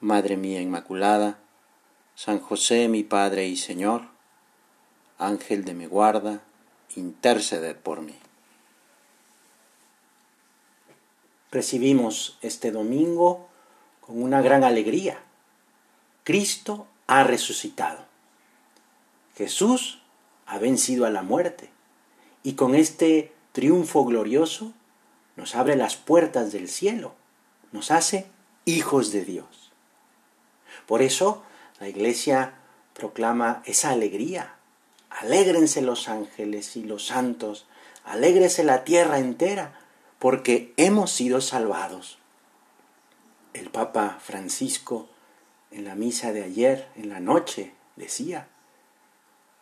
Madre mía Inmaculada, San José mi Padre y Señor, Ángel de mi guarda, interceded por mí. Recibimos este domingo con una gran alegría. Cristo ha resucitado. Jesús ha vencido a la muerte y con este triunfo glorioso nos abre las puertas del cielo, nos hace hijos de Dios. Por eso la iglesia proclama esa alegría. Alégrense los ángeles y los santos, alégrese la tierra entera, porque hemos sido salvados. El Papa Francisco en la misa de ayer, en la noche, decía,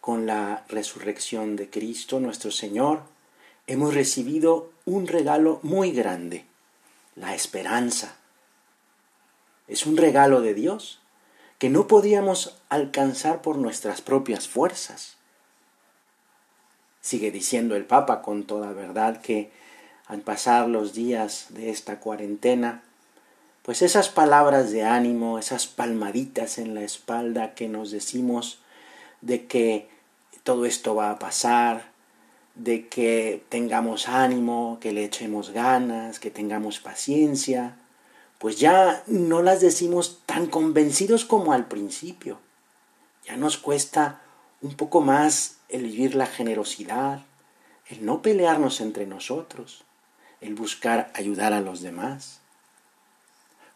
con la resurrección de Cristo nuestro Señor, hemos recibido un regalo muy grande, la esperanza. Es un regalo de Dios que no podíamos alcanzar por nuestras propias fuerzas. Sigue diciendo el Papa con toda verdad que al pasar los días de esta cuarentena, pues esas palabras de ánimo, esas palmaditas en la espalda que nos decimos de que todo esto va a pasar, de que tengamos ánimo, que le echemos ganas, que tengamos paciencia, pues ya no las decimos tan convencidos como al principio. Ya nos cuesta un poco más el vivir la generosidad, el no pelearnos entre nosotros, el buscar ayudar a los demás.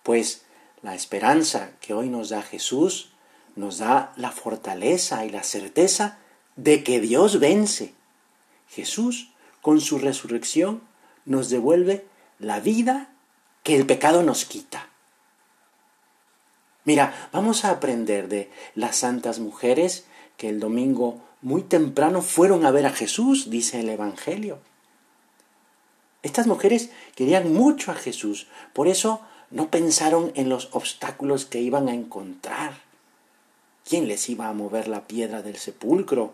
Pues la esperanza que hoy nos da Jesús nos da la fortaleza y la certeza de que Dios vence. Jesús, con su resurrección, nos devuelve la vida que el pecado nos quita. Mira, vamos a aprender de las santas mujeres que el domingo muy temprano fueron a ver a Jesús, dice el Evangelio. Estas mujeres querían mucho a Jesús, por eso no pensaron en los obstáculos que iban a encontrar. ¿Quién les iba a mover la piedra del sepulcro?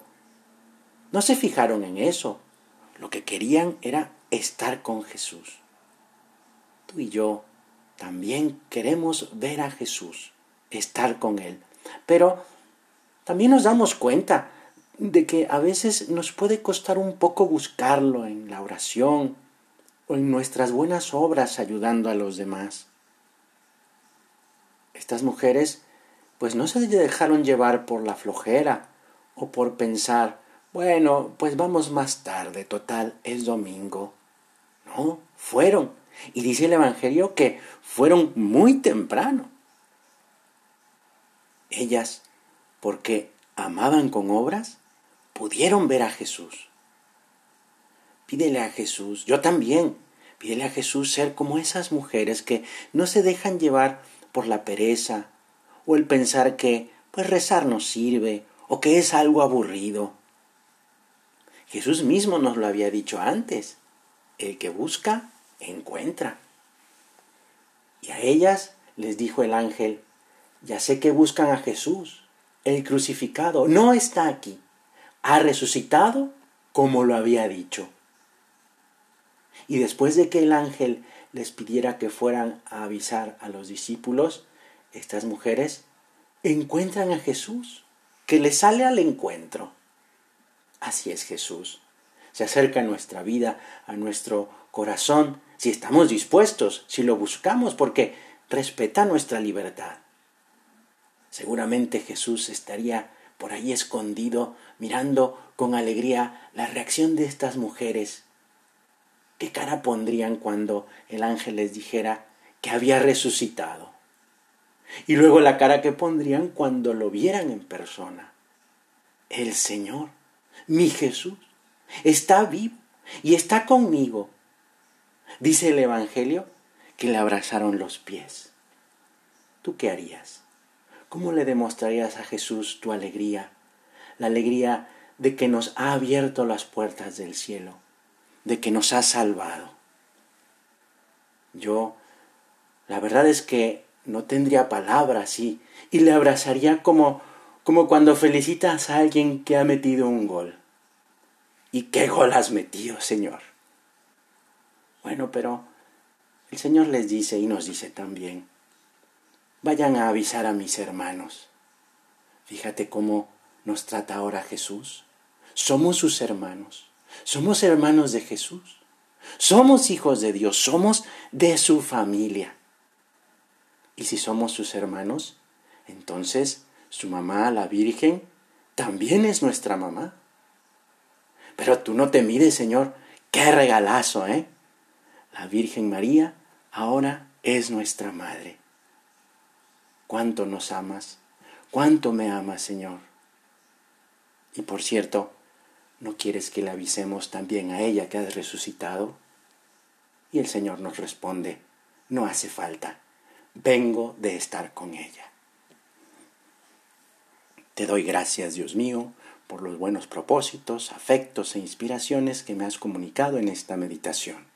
No se fijaron en eso. Lo que querían era estar con Jesús tú y yo también queremos ver a Jesús, estar con Él. Pero también nos damos cuenta de que a veces nos puede costar un poco buscarlo en la oración o en nuestras buenas obras ayudando a los demás. Estas mujeres pues no se dejaron llevar por la flojera o por pensar, bueno, pues vamos más tarde, total, es domingo. No, fueron y dice el Evangelio que fueron muy temprano. Ellas, porque amaban con obras, pudieron ver a Jesús. Pídele a Jesús, yo también, pídele a Jesús ser como esas mujeres que no se dejan llevar por la pereza o el pensar que pues rezar no sirve o que es algo aburrido. Jesús mismo nos lo había dicho antes. El que busca, encuentra. Y a ellas les dijo el ángel, ya sé que buscan a Jesús, el crucificado, no está aquí, ha resucitado como lo había dicho. Y después de que el ángel les pidiera que fueran a avisar a los discípulos, estas mujeres encuentran a Jesús, que les sale al encuentro. Así es Jesús. Se acerca a nuestra vida, a nuestro corazón, si estamos dispuestos, si lo buscamos, porque respeta nuestra libertad. Seguramente Jesús estaría por ahí escondido, mirando con alegría la reacción de estas mujeres. ¿Qué cara pondrían cuando el ángel les dijera que había resucitado? Y luego la cara que pondrían cuando lo vieran en persona. El Señor, mi Jesús, está vivo y está conmigo Dice el Evangelio que le abrazaron los pies. ¿tú qué harías? ¿Cómo le demostrarías a Jesús tu alegría? La alegría de que nos ha abierto las puertas del cielo, de que nos ha salvado. Yo, la verdad es que no tendría palabras y, y le abrazaría como, como cuando felicitas a alguien que ha metido un gol. ¿Y qué gol has metido, Señor? Bueno, pero el Señor les dice y nos dice también, vayan a avisar a mis hermanos. Fíjate cómo nos trata ahora Jesús. Somos sus hermanos. Somos hermanos de Jesús. Somos hijos de Dios. Somos de su familia. Y si somos sus hermanos, entonces su mamá, la Virgen, también es nuestra mamá. Pero tú no te mides, Señor. Qué regalazo, ¿eh? La Virgen María ahora es nuestra Madre. ¿Cuánto nos amas? ¿Cuánto me amas, Señor? Y por cierto, ¿no quieres que le avisemos también a ella que has resucitado? Y el Señor nos responde, no hace falta, vengo de estar con ella. Te doy gracias, Dios mío, por los buenos propósitos, afectos e inspiraciones que me has comunicado en esta meditación.